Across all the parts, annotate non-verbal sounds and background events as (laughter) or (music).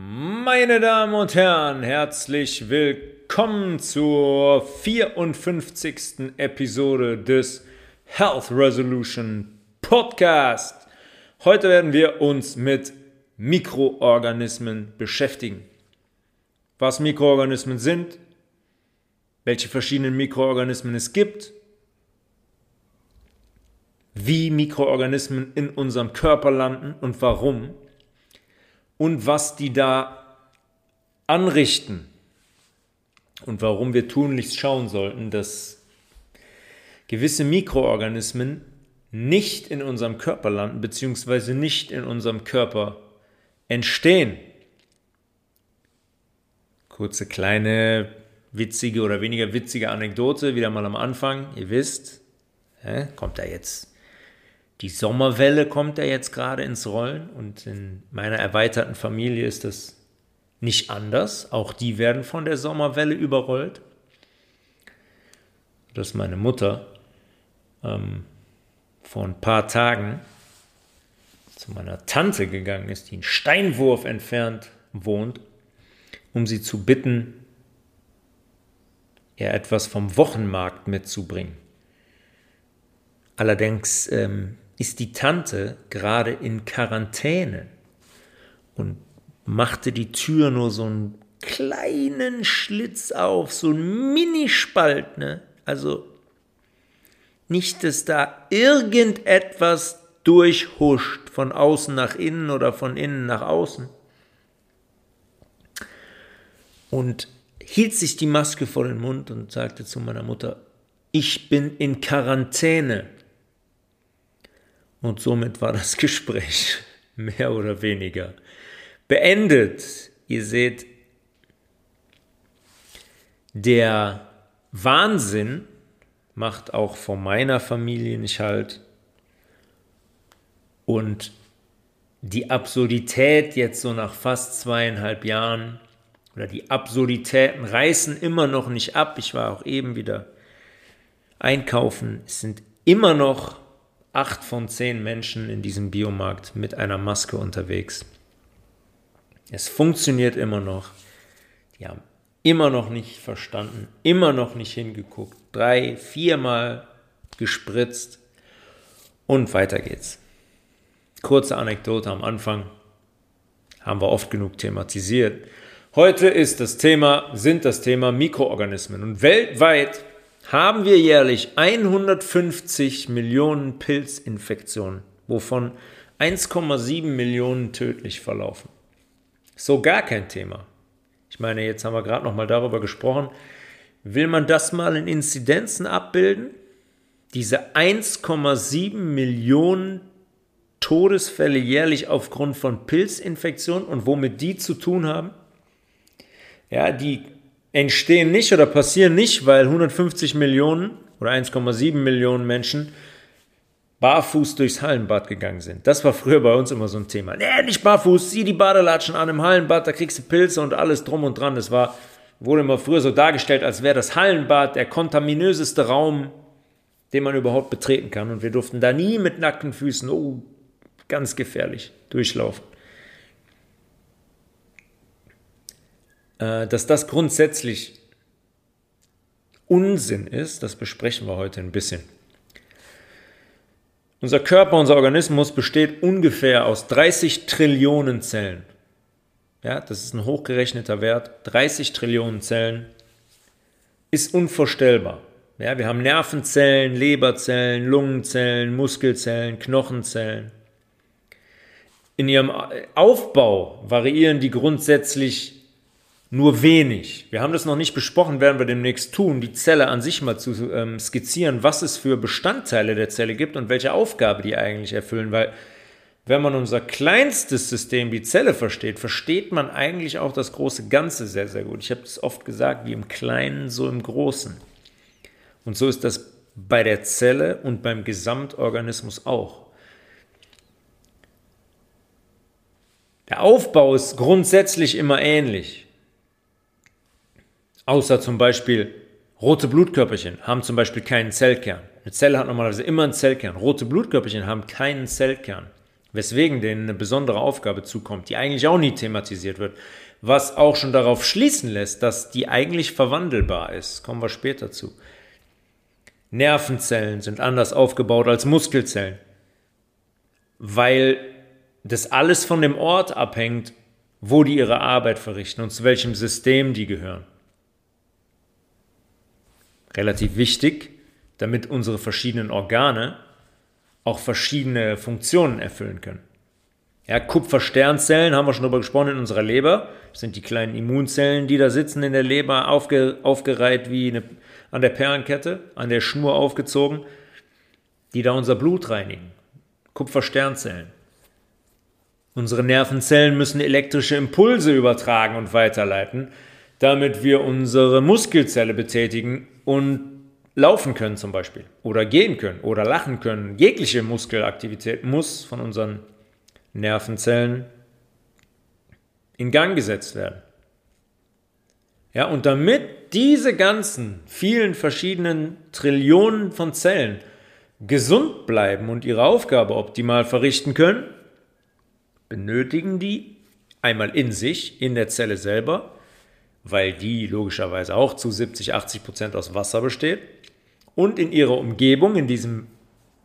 Meine Damen und Herren, herzlich willkommen zur 54. Episode des Health Resolution Podcast. Heute werden wir uns mit Mikroorganismen beschäftigen. Was Mikroorganismen sind, welche verschiedenen Mikroorganismen es gibt, wie Mikroorganismen in unserem Körper landen und warum und was die da anrichten und warum wir tunlichst schauen sollten, dass gewisse Mikroorganismen nicht in unserem Körper landen, beziehungsweise nicht in unserem Körper entstehen. Kurze kleine witzige oder weniger witzige Anekdote, wieder mal am Anfang. Ihr wisst, kommt da jetzt die Sommerwelle kommt ja jetzt gerade ins Rollen und in meiner erweiterten Familie ist das nicht anders. Auch die werden von der Sommerwelle überrollt. Dass meine Mutter ähm, vor ein paar Tagen zu meiner Tante gegangen ist, die einen Steinwurf entfernt wohnt, um sie zu bitten, ihr etwas vom Wochenmarkt mitzubringen. Allerdings ähm, ist die Tante gerade in Quarantäne und machte die Tür nur so einen kleinen Schlitz auf, so ein Minispalt, ne? Also nicht, dass da irgendetwas durchhuscht von außen nach innen oder von innen nach außen. Und hielt sich die Maske vor den Mund und sagte zu meiner Mutter, ich bin in Quarantäne. Und somit war das (laughs) Gespräch mehr oder weniger beendet. Ihr seht, der Wahnsinn macht auch vor meiner Familie nicht halt. Und die Absurdität jetzt so nach fast zweieinhalb Jahren oder die Absurditäten reißen immer noch nicht ab. Ich war auch eben wieder einkaufen. Es sind immer noch acht von zehn Menschen in diesem Biomarkt mit einer Maske unterwegs. Es funktioniert immer noch. Die haben immer noch nicht verstanden, immer noch nicht hingeguckt. Drei, viermal gespritzt und weiter geht's. Kurze Anekdote am Anfang. Haben wir oft genug thematisiert. Heute ist das Thema, sind das Thema Mikroorganismen. Und weltweit haben wir jährlich 150 Millionen Pilzinfektionen, wovon 1,7 Millionen tödlich verlaufen. So gar kein Thema. Ich meine, jetzt haben wir gerade noch mal darüber gesprochen. Will man das mal in Inzidenzen abbilden? Diese 1,7 Millionen Todesfälle jährlich aufgrund von Pilzinfektionen und womit die zu tun haben? Ja, die entstehen nicht oder passieren nicht, weil 150 Millionen oder 1,7 Millionen Menschen barfuß durchs Hallenbad gegangen sind. Das war früher bei uns immer so ein Thema. Nee, nicht barfuß, sieh die Badelatschen an im Hallenbad, da kriegst du Pilze und alles drum und dran. Das war, wurde immer früher so dargestellt, als wäre das Hallenbad der kontaminöseste Raum, den man überhaupt betreten kann. Und wir durften da nie mit nackten Füßen, oh, ganz gefährlich, durchlaufen. Dass das grundsätzlich Unsinn ist, das besprechen wir heute ein bisschen. Unser Körper, unser Organismus besteht ungefähr aus 30 Trillionen Zellen. Ja, das ist ein hochgerechneter Wert. 30 Trillionen Zellen ist unvorstellbar. Ja, wir haben Nervenzellen, Leberzellen, Lungenzellen, Muskelzellen, Knochenzellen. In ihrem Aufbau variieren die grundsätzlich nur wenig. Wir haben das noch nicht besprochen, werden wir demnächst tun, die Zelle an sich mal zu ähm, skizzieren, was es für Bestandteile der Zelle gibt und welche Aufgabe die eigentlich erfüllen, weil wenn man unser kleinstes System, die Zelle, versteht, versteht man eigentlich auch das große Ganze sehr, sehr gut. Ich habe es oft gesagt, wie im Kleinen, so im Großen. Und so ist das bei der Zelle und beim Gesamtorganismus auch. Der Aufbau ist grundsätzlich immer ähnlich. Außer zum Beispiel rote Blutkörperchen haben zum Beispiel keinen Zellkern. Eine Zelle hat normalerweise immer einen Zellkern. Rote Blutkörperchen haben keinen Zellkern. weswegen denen eine besondere Aufgabe zukommt, die eigentlich auch nie thematisiert wird, was auch schon darauf schließen lässt, dass die eigentlich verwandelbar ist. Kommen wir später zu. Nervenzellen sind anders aufgebaut als Muskelzellen, weil das alles von dem Ort abhängt, wo die ihre Arbeit verrichten und zu welchem System die gehören. Relativ wichtig, damit unsere verschiedenen Organe auch verschiedene Funktionen erfüllen können. Ja, Kupfersternzellen haben wir schon darüber gesprochen in unserer Leber. Das sind die kleinen Immunzellen, die da sitzen in der Leber, aufge, aufgereiht wie eine, an der Perlenkette, an der Schnur aufgezogen, die da unser Blut reinigen. Kupfersternzellen. Unsere Nervenzellen müssen elektrische Impulse übertragen und weiterleiten, damit wir unsere Muskelzelle betätigen und laufen können zum Beispiel oder gehen können oder lachen können. Jegliche Muskelaktivität muss von unseren Nervenzellen in Gang gesetzt werden. Ja, und damit diese ganzen vielen verschiedenen Trillionen von Zellen gesund bleiben und ihre Aufgabe optimal verrichten können, benötigen die einmal in sich, in der Zelle selber, weil die logischerweise auch zu 70, 80 Prozent aus Wasser besteht, und in ihrer Umgebung, in diesem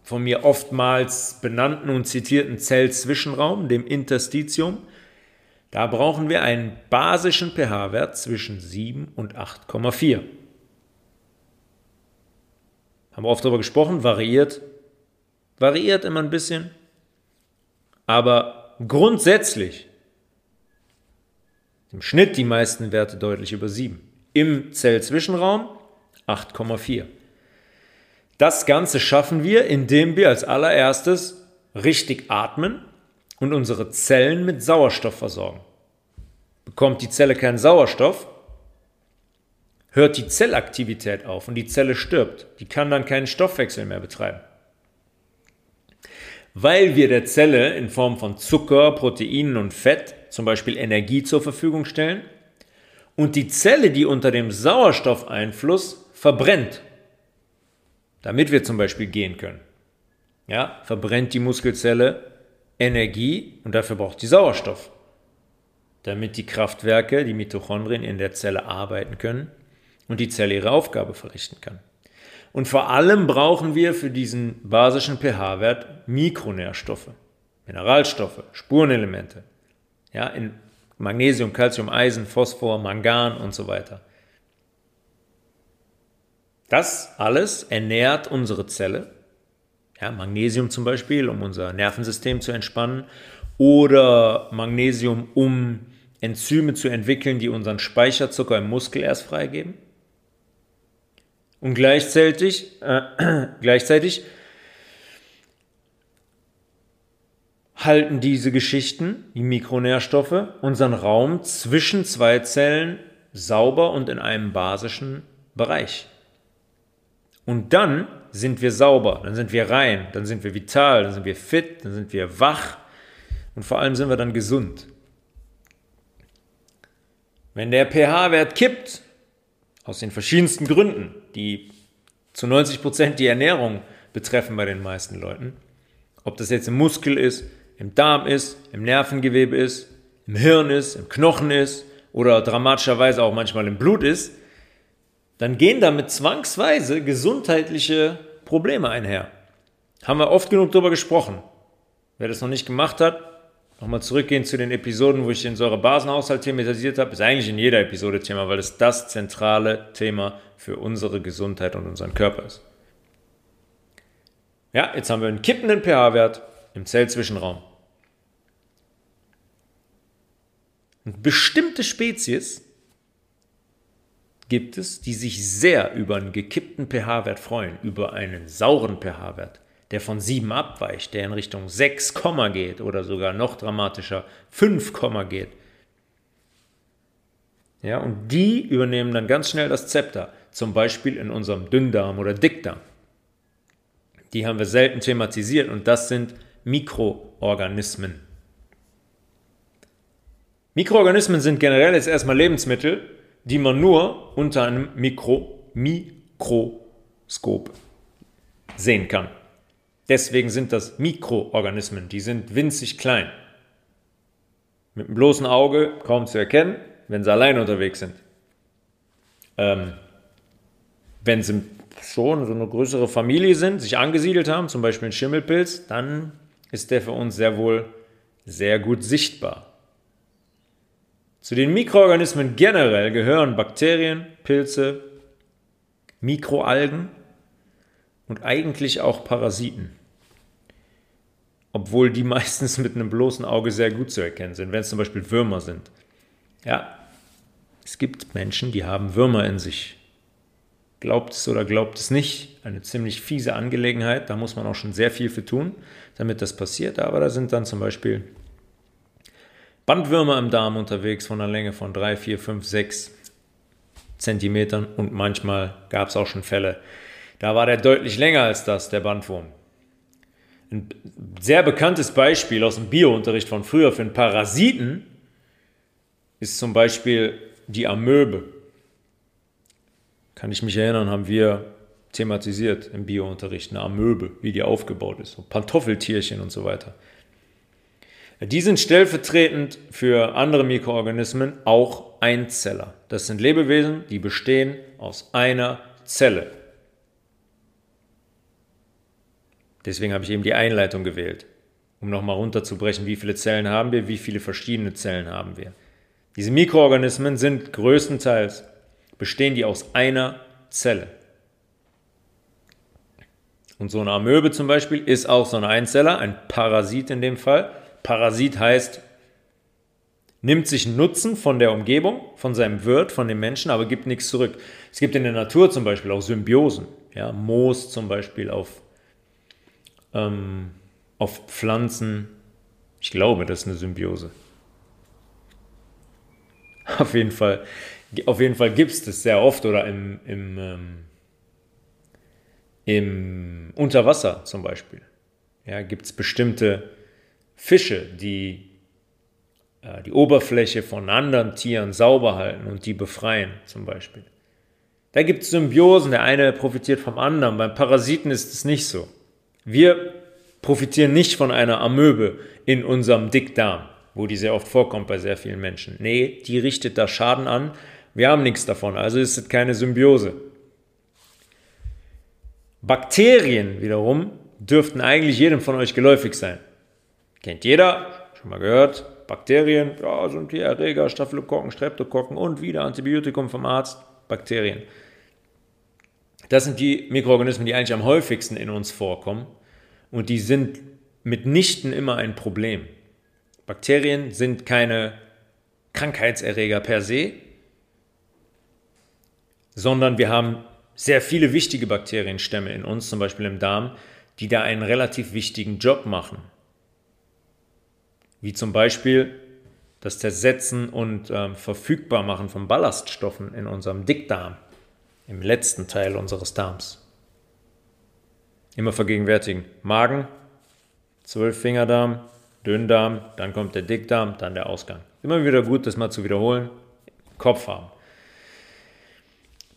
von mir oftmals benannten und zitierten Zellzwischenraum, dem Interstitium, da brauchen wir einen basischen pH-Wert zwischen 7 und 8,4. Haben wir oft darüber gesprochen, variiert, variiert immer ein bisschen, aber grundsätzlich im Schnitt die meisten Werte deutlich über 7. Im Zellzwischenraum 8,4. Das Ganze schaffen wir, indem wir als allererstes richtig atmen und unsere Zellen mit Sauerstoff versorgen. Bekommt die Zelle keinen Sauerstoff, hört die Zellaktivität auf und die Zelle stirbt. Die kann dann keinen Stoffwechsel mehr betreiben weil wir der Zelle in Form von Zucker, Proteinen und Fett zum Beispiel Energie zur Verfügung stellen und die Zelle, die unter dem Sauerstoffeinfluss verbrennt, damit wir zum Beispiel gehen können. Ja, verbrennt die Muskelzelle Energie und dafür braucht sie Sauerstoff, damit die Kraftwerke, die Mitochondrien in der Zelle arbeiten können und die Zelle ihre Aufgabe verrichten kann. Und vor allem brauchen wir für diesen basischen pH-Wert Mikronährstoffe, Mineralstoffe, Spurenelemente. Ja, in Magnesium, Calcium, Eisen, Phosphor, Mangan und so weiter. Das alles ernährt unsere Zelle. Ja, Magnesium zum Beispiel, um unser Nervensystem zu entspannen. Oder Magnesium, um Enzyme zu entwickeln, die unseren Speicherzucker im Muskel erst freigeben. Und gleichzeitig, äh, (clears throat) gleichzeitig halten diese Geschichten, die Mikronährstoffe, unseren Raum zwischen zwei Zellen sauber und in einem basischen Bereich. Und dann sind wir sauber, dann sind wir rein, dann sind wir vital, dann sind wir fit, dann sind wir wach und vor allem sind wir dann gesund. Wenn der pH-Wert kippt, aus den verschiedensten Gründen, die zu 90 Prozent die Ernährung betreffen bei den meisten Leuten. Ob das jetzt im Muskel ist, im Darm ist, im Nervengewebe ist, im Hirn ist, im Knochen ist oder dramatischerweise auch manchmal im Blut ist, dann gehen damit zwangsweise gesundheitliche Probleme einher. Haben wir oft genug darüber gesprochen. Wer das noch nicht gemacht hat, nochmal zurückgehen zu den Episoden, wo ich den Säurebasenhaushalt thematisiert habe, ist eigentlich in jeder Episode Thema, weil es das zentrale Thema für unsere Gesundheit und unseren Körper ist. Ja, jetzt haben wir einen kippenden pH-Wert im Zellzwischenraum. Und bestimmte Spezies gibt es, die sich sehr über einen gekippten pH-Wert freuen, über einen sauren pH-Wert der von 7 abweicht, der in Richtung 6, geht oder sogar noch dramatischer 5, geht. Ja, und die übernehmen dann ganz schnell das Zepter, zum Beispiel in unserem Dünndarm oder Dickdarm. Die haben wir selten thematisiert und das sind Mikroorganismen. Mikroorganismen sind generell jetzt erstmal Lebensmittel, die man nur unter einem Mikro Mikroskop sehen kann. Deswegen sind das Mikroorganismen, die sind winzig klein. Mit dem bloßen Auge kaum zu erkennen, wenn sie allein unterwegs sind. Ähm, wenn sie schon so eine größere Familie sind, sich angesiedelt haben, zum Beispiel ein Schimmelpilz, dann ist der für uns sehr wohl sehr gut sichtbar. Zu den Mikroorganismen generell gehören Bakterien, Pilze, Mikroalgen und eigentlich auch Parasiten. Obwohl die (laughs) meistens mit einem bloßen Auge sehr gut zu erkennen sind, wenn es zum Beispiel Würmer sind. Ja, es gibt Menschen, die haben Würmer in sich. Glaubt es oder glaubt es nicht, eine ziemlich fiese Angelegenheit. Da muss man auch schon sehr viel für tun, damit das passiert. Aber da sind dann zum Beispiel Bandwürmer im Darm unterwegs von einer Länge von 3, 4, 5, 6 Zentimetern und manchmal gab es auch schon Fälle, da war der deutlich länger als das, der Bandwurm. Ein sehr bekanntes Beispiel aus dem Biounterricht von früher für einen Parasiten ist zum Beispiel die Amöbe. Kann ich mich erinnern, haben wir thematisiert im Biounterricht, eine Amöbe, wie die aufgebaut ist, so Pantoffeltierchen und so weiter. Die sind stellvertretend für andere Mikroorganismen auch Einzeller. Das sind Lebewesen, die bestehen aus einer Zelle. Deswegen habe ich eben die Einleitung gewählt, um nochmal runterzubrechen, wie viele Zellen haben wir, wie viele verschiedene Zellen haben wir. Diese Mikroorganismen sind größtenteils, bestehen die aus einer Zelle. Und so eine Amöbe zum Beispiel ist auch so ein Einzeller, ein Parasit in dem Fall. Parasit heißt, nimmt sich Nutzen von der Umgebung, von seinem Wirt, von dem Menschen, aber gibt nichts zurück. Es gibt in der Natur zum Beispiel auch Symbiosen. Ja, Moos zum Beispiel auf, ähm, auf Pflanzen. Ich glaube, das ist eine Symbiose. (laughs) Auf jeden Fall, auf jeden Fall gibt es das sehr oft oder im, im, ähm, im Unterwasser zum Beispiel. Ja, gibt es bestimmte Fische, die äh, die Oberfläche von anderen Tieren sauber halten und die befreien zum Beispiel. Da gibt es Symbiosen, der eine profitiert vom anderen. Beim Parasiten ist es nicht so. Wir profitieren nicht von einer Amöbe in unserem Dickdarm, wo die sehr oft vorkommt bei sehr vielen Menschen. Nee, die richtet da Schaden an. Wir haben nichts davon, also ist es keine Symbiose. Bakterien wiederum dürften eigentlich jedem von euch geläufig sein. Kennt jeder, schon mal gehört. Bakterien, ja, sind die Erreger, Staphylokokken, Streptokokken und wieder Antibiotikum vom Arzt, Bakterien. Das sind die Mikroorganismen, die eigentlich am häufigsten in uns vorkommen und die sind mitnichten immer ein Problem. Bakterien sind keine Krankheitserreger per se, sondern wir haben sehr viele wichtige Bakterienstämme in uns, zum Beispiel im Darm, die da einen relativ wichtigen Job machen wie zum Beispiel das Zersetzen und ähm, Verfügbarmachen von Ballaststoffen in unserem Dickdarm, im letzten Teil unseres Darms. Immer vergegenwärtigen. Magen, Zwölffingerdarm, Dünndarm, dann kommt der Dickdarm, dann der Ausgang. Immer wieder gut, das mal zu wiederholen. Kopf haben.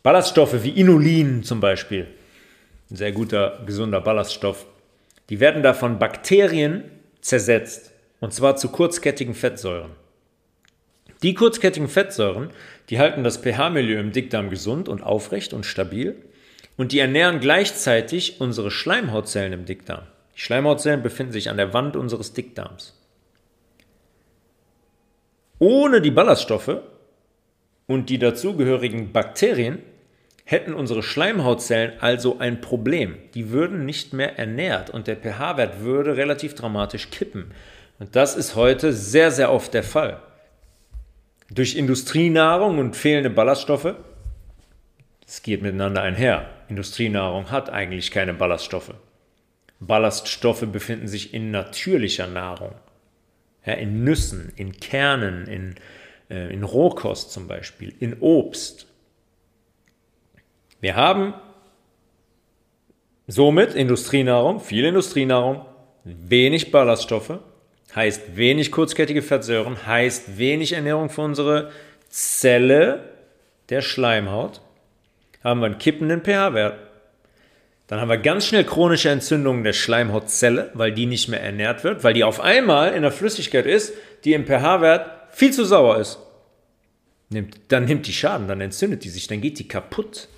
Ballaststoffe wie Inulin zum Beispiel, ein sehr guter, gesunder Ballaststoff, die werden da von Bakterien zersetzt. Und zwar zu kurzkettigen Fettsäuren. Die kurzkettigen Fettsäuren, die halten das pH-Milieu im Dickdarm gesund und aufrecht und stabil und die ernähren gleichzeitig unsere Schleimhautzellen im Dickdarm. Die Schleimhautzellen befinden sich an der Wand unseres Dickdarms. Ohne die Ballaststoffe und die dazugehörigen Bakterien hätten unsere Schleimhautzellen also ein Problem. Die würden nicht mehr ernährt und der pH-Wert würde relativ dramatisch kippen. Und das ist heute sehr, sehr oft der Fall. Durch Industrienahrung und fehlende Ballaststoffe, es geht miteinander einher. Industrienahrung hat eigentlich keine Ballaststoffe. Ballaststoffe befinden sich in natürlicher Nahrung. Ja, in Nüssen, in Kernen, in, äh, in Rohkost zum Beispiel, in Obst. Wir haben somit Industrienahrung, viel Industrienahrung, wenig Ballaststoffe heißt wenig kurzkettige Fettsäuren, heißt wenig Ernährung für unsere Zelle der Schleimhaut, haben wir einen kippenden pH-Wert. Dann haben wir ganz schnell chronische Entzündungen der Schleimhautzelle, weil die nicht mehr ernährt wird, weil die auf einmal in der Flüssigkeit ist, die im pH-Wert viel zu sauer ist. dann nimmt die Schaden, dann entzündet die sich, dann geht die kaputt.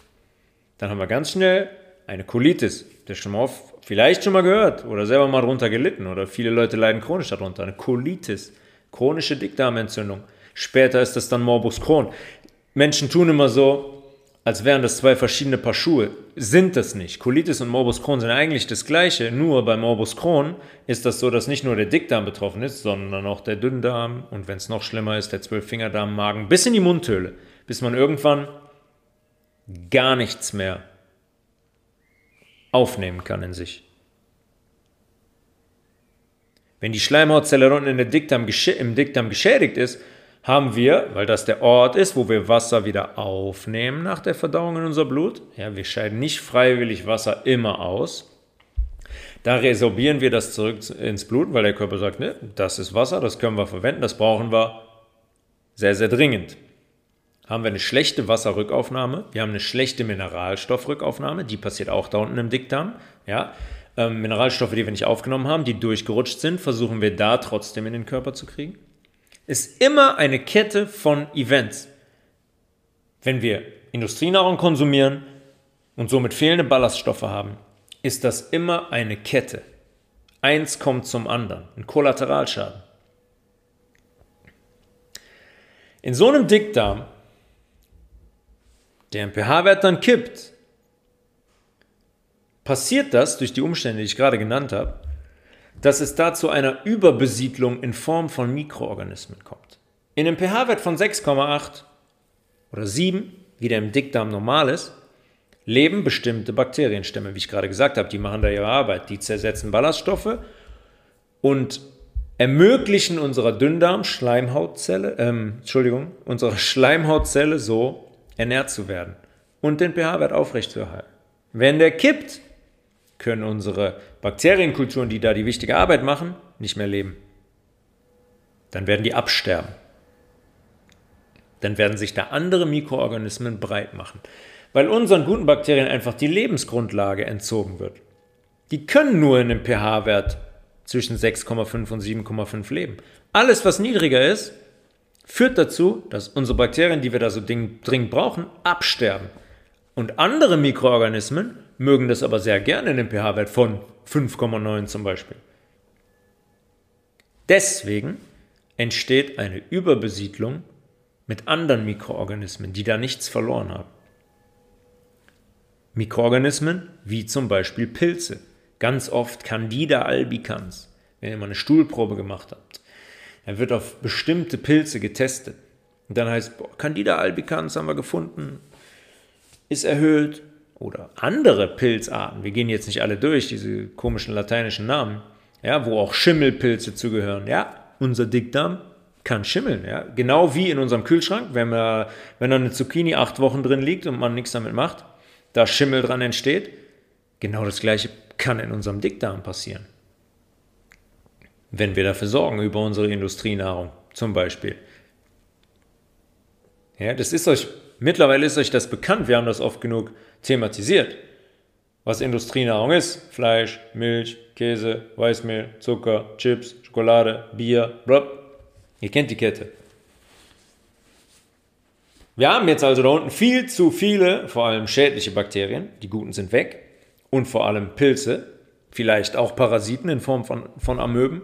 Dann haben wir ganz schnell eine Colitis. Der schon mal vielleicht schon mal gehört oder selber mal drunter gelitten oder viele Leute leiden chronisch darunter. Eine Colitis, chronische Dickdarmentzündung. Später ist das dann Morbus Crohn. Menschen tun immer so, als wären das zwei verschiedene Paar Schuhe. Sind das nicht. Colitis und Morbus Crohn sind eigentlich das gleiche, nur bei Morbus Crohn ist das so, dass nicht nur der Dickdarm betroffen ist, sondern auch der Dünndarm und wenn es noch schlimmer ist, der Zwölffingerdarm, Magen, bis in die Mundhöhle, bis man irgendwann gar nichts mehr aufnehmen kann in sich. Wenn die Schleimhautzelle unten im Dickdarm geschädigt ist, haben wir, weil das der Ort ist, wo wir Wasser wieder aufnehmen nach der Verdauung in unser Blut. Ja, wir scheiden nicht freiwillig Wasser immer aus. Da resorbieren wir das zurück ins Blut, weil der Körper sagt, ne, das ist Wasser, das können wir verwenden, das brauchen wir sehr, sehr dringend. Haben wir eine schlechte Wasserrückaufnahme, wir haben eine schlechte Mineralstoffrückaufnahme, die passiert auch da unten im Dickdarm. Ja, ähm, Mineralstoffe, die wir nicht aufgenommen haben, die durchgerutscht sind, versuchen wir da trotzdem in den Körper zu kriegen ist immer eine Kette von Events. Wenn wir Industrienahrung konsumieren und somit fehlende Ballaststoffe haben, ist das immer eine Kette. Eins kommt zum anderen, ein Kollateralschaden. In so einem Dickdarm, der pH-Wert dann kippt, passiert das durch die Umstände, die ich gerade genannt habe, dass es da zu einer Überbesiedlung in Form von Mikroorganismen kommt. In einem pH-Wert von 6,8 oder 7, wie der im Dickdarm normal ist, leben bestimmte Bakterienstämme, wie ich gerade gesagt habe, die machen da ihre Arbeit, die zersetzen Ballaststoffe und ermöglichen unserer Dünndarm-Schleimhautzelle, ähm, Entschuldigung, unserer Schleimhautzelle so ernährt zu werden und den pH-Wert aufrechtzuerhalten. Wenn der kippt, können unsere Bakterienkulturen, die da die wichtige Arbeit machen, nicht mehr leben. Dann werden die absterben. Dann werden sich da andere Mikroorganismen breit machen, weil unseren guten Bakterien einfach die Lebensgrundlage entzogen wird. Die können nur in einem pH-Wert zwischen 6,5 und 7,5 leben. Alles, was niedriger ist, führt dazu, dass unsere Bakterien, die wir da so dringend brauchen, absterben. Und andere Mikroorganismen mögen das aber sehr gerne in dem pH-Wert von 5,9 zum Beispiel. Deswegen entsteht eine Überbesiedlung mit anderen Mikroorganismen, die da nichts verloren haben. Mikroorganismen wie zum Beispiel Pilze, ganz oft Candida albicans, wenn ihr mal eine Stuhlprobe gemacht habt. Dann wird auf bestimmte Pilze getestet. Und dann heißt, boah, Candida albicans haben wir gefunden, ist erhöht, oder andere Pilzarten, wir gehen jetzt nicht alle durch, diese komischen lateinischen Namen, ja, wo auch Schimmelpilze zugehören, ja, unser Dickdarm kann schimmeln, ja, genau wie in unserem Kühlschrank, wenn, wir, wenn da eine Zucchini acht Wochen drin liegt und man nichts damit macht, da Schimmel dran entsteht, genau das gleiche kann in unserem Dickdarm passieren. Wenn wir dafür sorgen, über unsere Industrienahrung zum Beispiel. Ja, das ist euch, mittlerweile ist euch das bekannt, wir haben das oft genug thematisiert. Was Industrienahrung ist, Fleisch, Milch, Käse, Weißmehl, Zucker, Chips, Schokolade, Bier, blub. Ihr kennt die Kette. Wir haben jetzt also da unten viel zu viele, vor allem schädliche Bakterien, die guten sind weg, und vor allem Pilze, vielleicht auch Parasiten in Form von, von Amöben,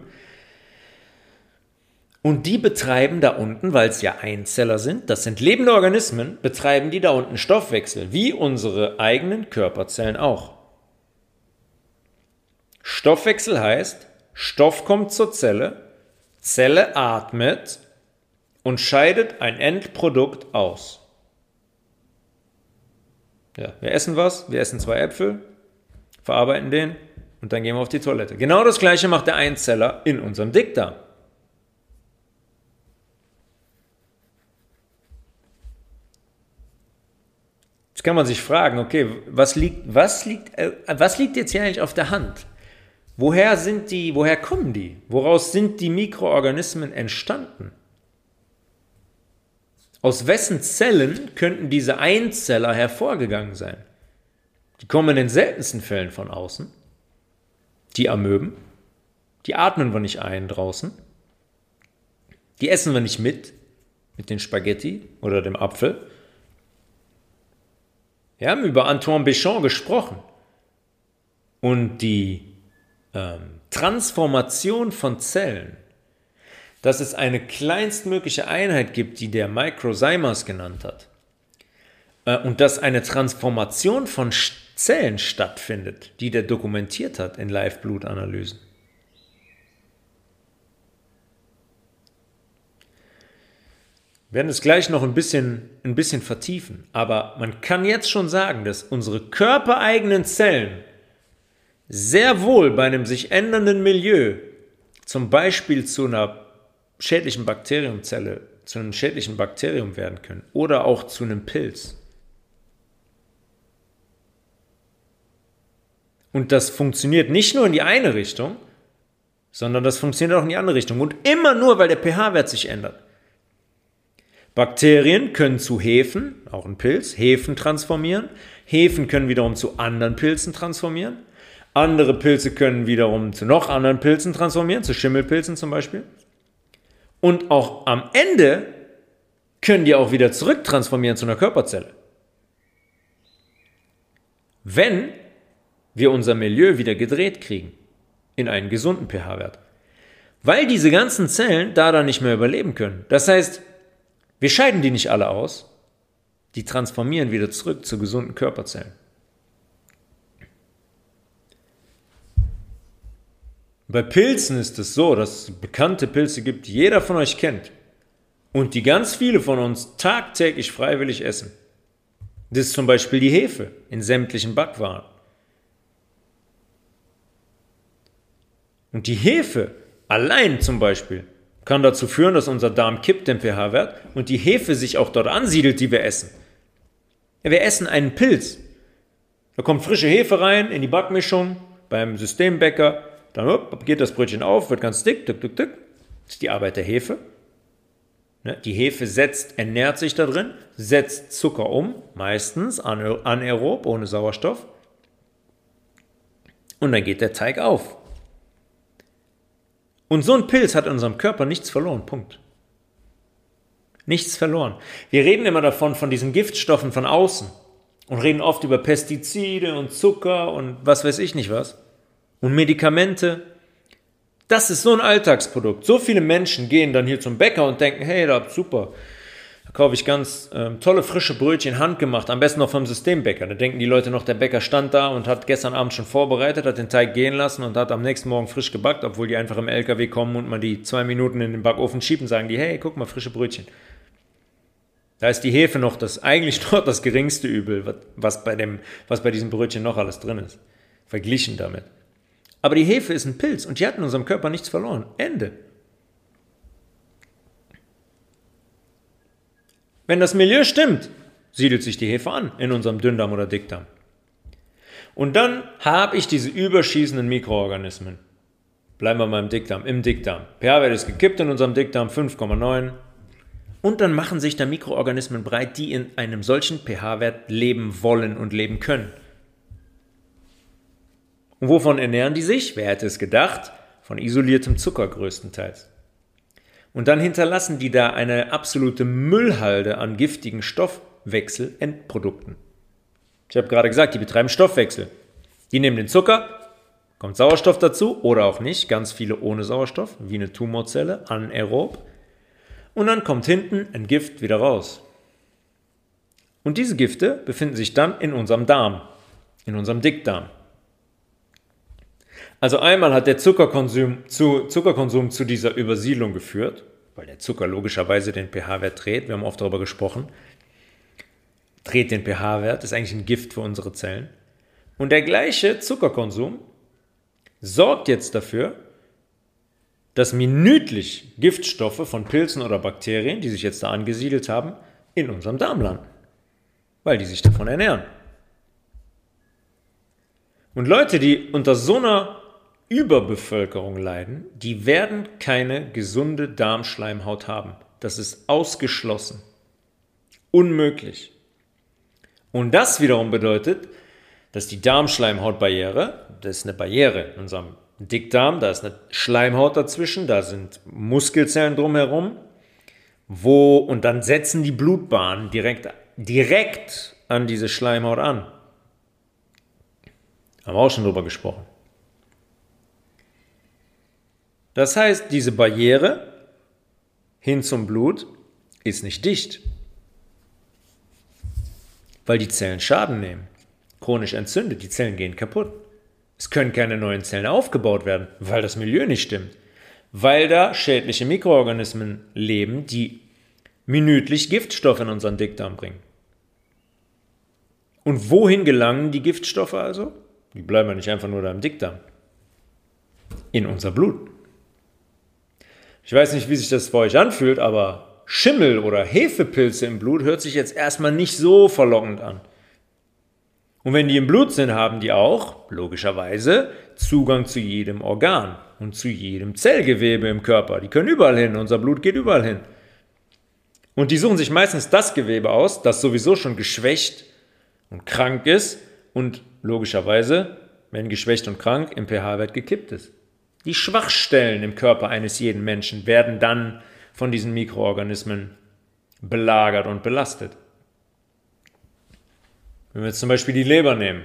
und die betreiben da unten, weil es ja Einzeller sind, das sind lebende Organismen, betreiben die da unten Stoffwechsel, wie unsere eigenen Körperzellen auch. Stoffwechsel heißt, Stoff kommt zur Zelle, Zelle atmet und scheidet ein Endprodukt aus. Ja, wir essen was, wir essen zwei Äpfel, verarbeiten den und dann gehen wir auf die Toilette. Genau das gleiche macht der Einzeller in unserem Dickdarm. Kann man sich fragen, okay, was liegt, was liegt, äh, was liegt jetzt hier eigentlich auf der Hand? Woher sind die, woher kommen die? Woraus sind die Mikroorganismen entstanden? Aus wessen Zellen könnten diese Einzeller hervorgegangen sein? Die kommen in den seltensten Fällen von außen. Die Amöben. Die atmen wir nicht ein draußen. Die essen wir nicht mit, mit den Spaghetti oder dem Apfel. Wir haben über Antoine Béchamp gesprochen. Und die ähm, Transformation von Zellen, dass es eine kleinstmögliche Einheit gibt, die der Microzymas genannt hat, äh, und dass eine Transformation von Zellen stattfindet, die der dokumentiert hat in Live-Blutanalysen. Werden es gleich noch ein bisschen, ein bisschen vertiefen, aber man kann jetzt schon sagen, dass unsere körpereigenen Zellen sehr wohl bei einem sich ändernden Milieu, zum Beispiel zu einer schädlichen Bakteriumzelle, zu einem schädlichen Bakterium werden können oder auch zu einem Pilz. Und das funktioniert nicht nur in die eine Richtung, sondern das funktioniert auch in die andere Richtung. Und immer nur, weil der pH-Wert sich ändert. Bakterien können zu Hefen, auch ein Pilz, Hefen transformieren. Hefen können wiederum zu anderen Pilzen transformieren. Andere Pilze können wiederum zu noch anderen Pilzen transformieren, zu Schimmelpilzen zum Beispiel. Und auch am Ende können die auch wieder zurücktransformieren zu einer Körperzelle. Wenn wir unser Milieu wieder gedreht kriegen in einen gesunden pH-Wert. Weil diese ganzen Zellen da dann nicht mehr überleben können. Das heißt, wir scheiden die nicht alle aus, die transformieren wieder zurück zu gesunden Körperzellen. Bei Pilzen ist es so, dass es bekannte Pilze gibt, die jeder von euch kennt und die ganz viele von uns tagtäglich freiwillig essen. Das ist zum Beispiel die Hefe in sämtlichen Backwaren. Und die Hefe allein zum Beispiel kann dazu führen, dass unser Darm kippt den pH-Wert und die Hefe sich auch dort ansiedelt, die wir essen. Wir essen einen Pilz. Da kommt frische Hefe rein in die Backmischung beim Systembäcker dann geht das Brötchen auf, wird ganz dick, dick, dick, dick. Das ist die Arbeit der Hefe. Ne, die Hefe setzt, ernährt sich da drin, setzt Zucker um, meistens anaerob, ohne Sauerstoff. Und dann geht der Teig auf. Und so ein Pilz hat in unserem Körper nichts verloren. Punkt. Nichts verloren. Wir reden immer davon, von diesen Giftstoffen von außen und reden oft über Pestizide und Zucker und was weiß ich nicht was und Medikamente. Das ist so ein Alltagsprodukt. So viele Menschen gehen dann hier zum Bäcker und denken, hey, da super, kaufe ich ganz ähm, tolle frische Brötchen handgemacht, am besten noch vom Systembäcker. Da denken die Leute noch, der Bäcker stand da und hat gestern Abend schon vorbereitet, hat den Teig gehen lassen und hat am nächsten Morgen frisch gebackt, obwohl die einfach im LKW kommen und mal die zwei Minuten in den Backofen schieben, sagen die, hey, guck mal, frische Brötchen. Da ist die Hefe noch das, eigentlich (laughs) dort das geringste Übel, was bei, dem, was bei diesem Brötchen noch alles drin ist. Verglichen damit. Aber die Hefe ist ein Pilz und die hat in unserem Körper nichts verloren. Ende. Wenn das Milieu stimmt, siedelt sich die Hefe an in unserem Dünndarm oder Dickdarm. Und dann habe ich diese überschießenden Mikroorganismen. Bleiben wir mal im Dickdarm, im Dickdarm. pH-Wert ist gekippt in unserem Dickdarm 5,9. Und dann machen sich da Mikroorganismen breit, die in einem solchen pH-Wert leben wollen und leben können. Und wovon ernähren die sich? Wer hätte es gedacht? Von isoliertem Zucker größtenteils. Und dann hinterlassen die da eine absolute Müllhalde an giftigen Stoffwechselendprodukten. Ich habe gerade gesagt, die betreiben Stoffwechsel. Die nehmen den Zucker, kommt Sauerstoff dazu oder auch nicht, ganz viele ohne Sauerstoff, wie eine Tumorzelle, anaerob. Und dann kommt hinten ein Gift wieder raus. Und diese Gifte befinden sich dann in unserem Darm, in unserem Dickdarm. Also einmal hat der Zuckerkonsum zu, Zuckerkonsum zu dieser Übersiedlung geführt, weil der Zucker logischerweise den pH-Wert dreht, wir haben oft darüber gesprochen, dreht den pH-Wert, ist eigentlich ein Gift für unsere Zellen. Und der gleiche Zuckerkonsum sorgt jetzt dafür, dass minütlich Giftstoffe von Pilzen oder Bakterien, die sich jetzt da angesiedelt haben, in unserem Darm landen, weil die sich davon ernähren. Und Leute, die unter so einer Überbevölkerung leiden, die werden keine gesunde Darmschleimhaut haben. Das ist ausgeschlossen. Unmöglich. Und das wiederum bedeutet, dass die Darmschleimhautbarriere, das ist eine Barriere in unserem Dickdarm, da ist eine Schleimhaut dazwischen, da sind Muskelzellen drumherum, wo, und dann setzen die Blutbahnen direkt, direkt an diese Schleimhaut an. Haben wir auch schon drüber gesprochen. Das heißt, diese Barriere hin zum Blut ist nicht dicht, weil die Zellen Schaden nehmen. Chronisch entzündet, die Zellen gehen kaputt. Es können keine neuen Zellen aufgebaut werden, weil das Milieu nicht stimmt. Weil da schädliche Mikroorganismen leben, die minütlich Giftstoffe in unseren Dickdarm bringen. Und wohin gelangen die Giftstoffe also? Die bleiben ja nicht einfach nur da im Dickdarm. In unser Blut. Ich weiß nicht, wie sich das bei euch anfühlt, aber Schimmel oder Hefepilze im Blut hört sich jetzt erstmal nicht so verlockend an. Und wenn die im Blut sind, haben die auch, logischerweise, Zugang zu jedem Organ und zu jedem Zellgewebe im Körper. Die können überall hin, unser Blut geht überall hin. Und die suchen sich meistens das Gewebe aus, das sowieso schon geschwächt und krank ist und logischerweise, wenn geschwächt und krank, im pH-Wert gekippt ist. Die Schwachstellen im Körper eines jeden Menschen werden dann von diesen Mikroorganismen belagert und belastet. Wenn wir jetzt zum Beispiel die Leber nehmen,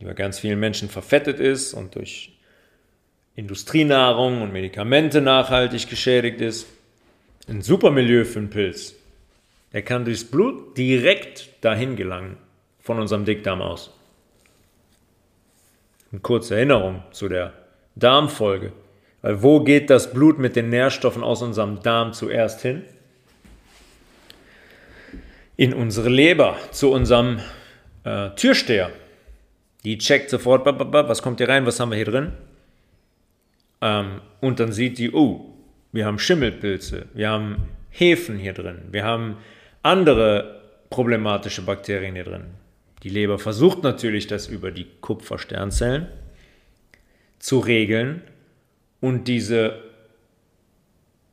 die bei ganz vielen Menschen verfettet ist und durch Industrienahrung und Medikamente nachhaltig geschädigt ist, ein super Milieu für einen Pilz. Der kann durchs Blut direkt dahin gelangen, von unserem Dickdarm aus. Eine kurze Erinnerung zu der Darmfolge. Weil wo geht das Blut mit den Nährstoffen aus unserem Darm zuerst hin? in unsere Leber, zu unserem äh, Türsteher. Die checkt sofort, was kommt hier rein, was haben wir hier drin? Ähm, und dann sieht die, oh, wir haben Schimmelpilze, wir haben Hefen hier drin, wir haben andere problematische Bakterien hier drin. Die Leber versucht natürlich, das über die Kupfersternzellen zu regeln und diese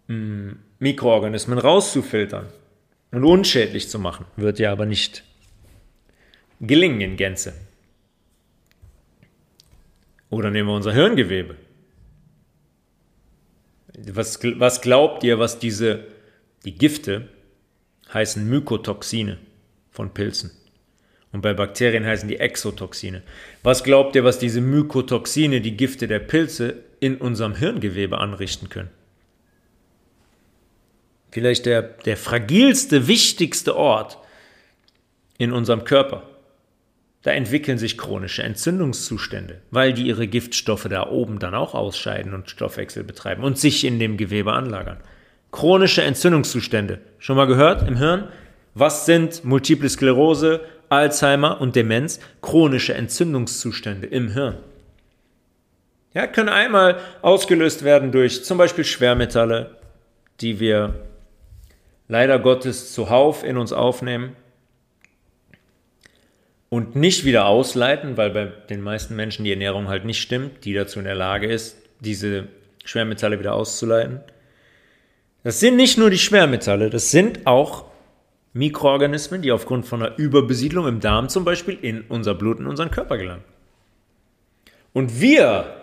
mm, Mikroorganismen rauszufiltern und unschädlich zu machen. Wird ja aber nicht gelingen in Gänze. Oder nehmen wir unser Hirngewebe. Was, was glaubt ihr, was diese, die Gifte heißen Mykotoxine von Pilzen? Und bei Bakterien heißen die Exotoxine. Was glaubt ihr, was diese Mykotoxine, die Gifte der Pilze, in unserem Hirngewebe anrichten können? vielleicht der, der fragilste, wichtigste Ort in unserem Körper. Da entwickeln sich chronische Entzündungszustände, weil die ihre Giftstoffe da oben dann auch ausscheiden und Stoffwechsel betreiben und sich in dem Gewebe anlagern. Chronische Entzündungszustände. Schon mal gehört im Hirn? Was sind Multiple Sklerose, Alzheimer und Demenz? Chronische Entzündungszustände im Hirn. Ja, können einmal ausgelöst werden durch zum Beispiel Schwermetalle, die wir leider Gottes zuhauf in uns aufnehmen und nicht wieder ausleiten, weil bei den meisten Menschen die Ernährung halt nicht stimmt, die dazu in der Lage ist, diese Schwermetalle wieder auszuleiten. Das sind nicht nur die Schwermetalle, das sind auch Mikroorganismen, die aufgrund von einer Überbesiedlung im Darm zum Beispiel in unser Blut, in unseren Körper gelangen. Und wir,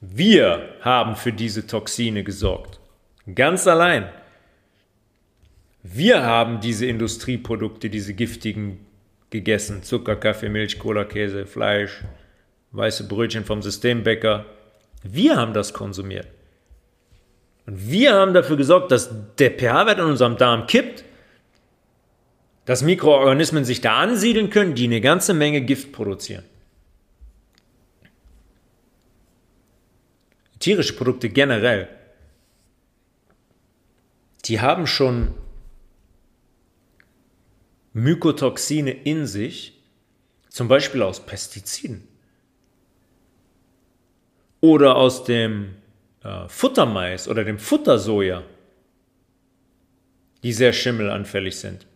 wir haben für diese Toxine gesorgt. Ganz allein. Wir haben diese Industrieprodukte, diese giftigen gegessen. Zucker, Kaffee, Milch, Cola, Käse, Fleisch, weiße Brötchen vom Systembäcker. Wir haben das konsumiert. Und wir haben dafür gesorgt, dass der pH-Wert in unserem Darm kippt, dass Mikroorganismen sich da ansiedeln können, die eine ganze Menge Gift produzieren. Tierische Produkte generell, die haben schon Mykotoxine in sich, zum Beispiel aus Pestiziden oder aus dem äh, Futtermais oder dem Futtersoja, die sehr schimmelanfällig sind.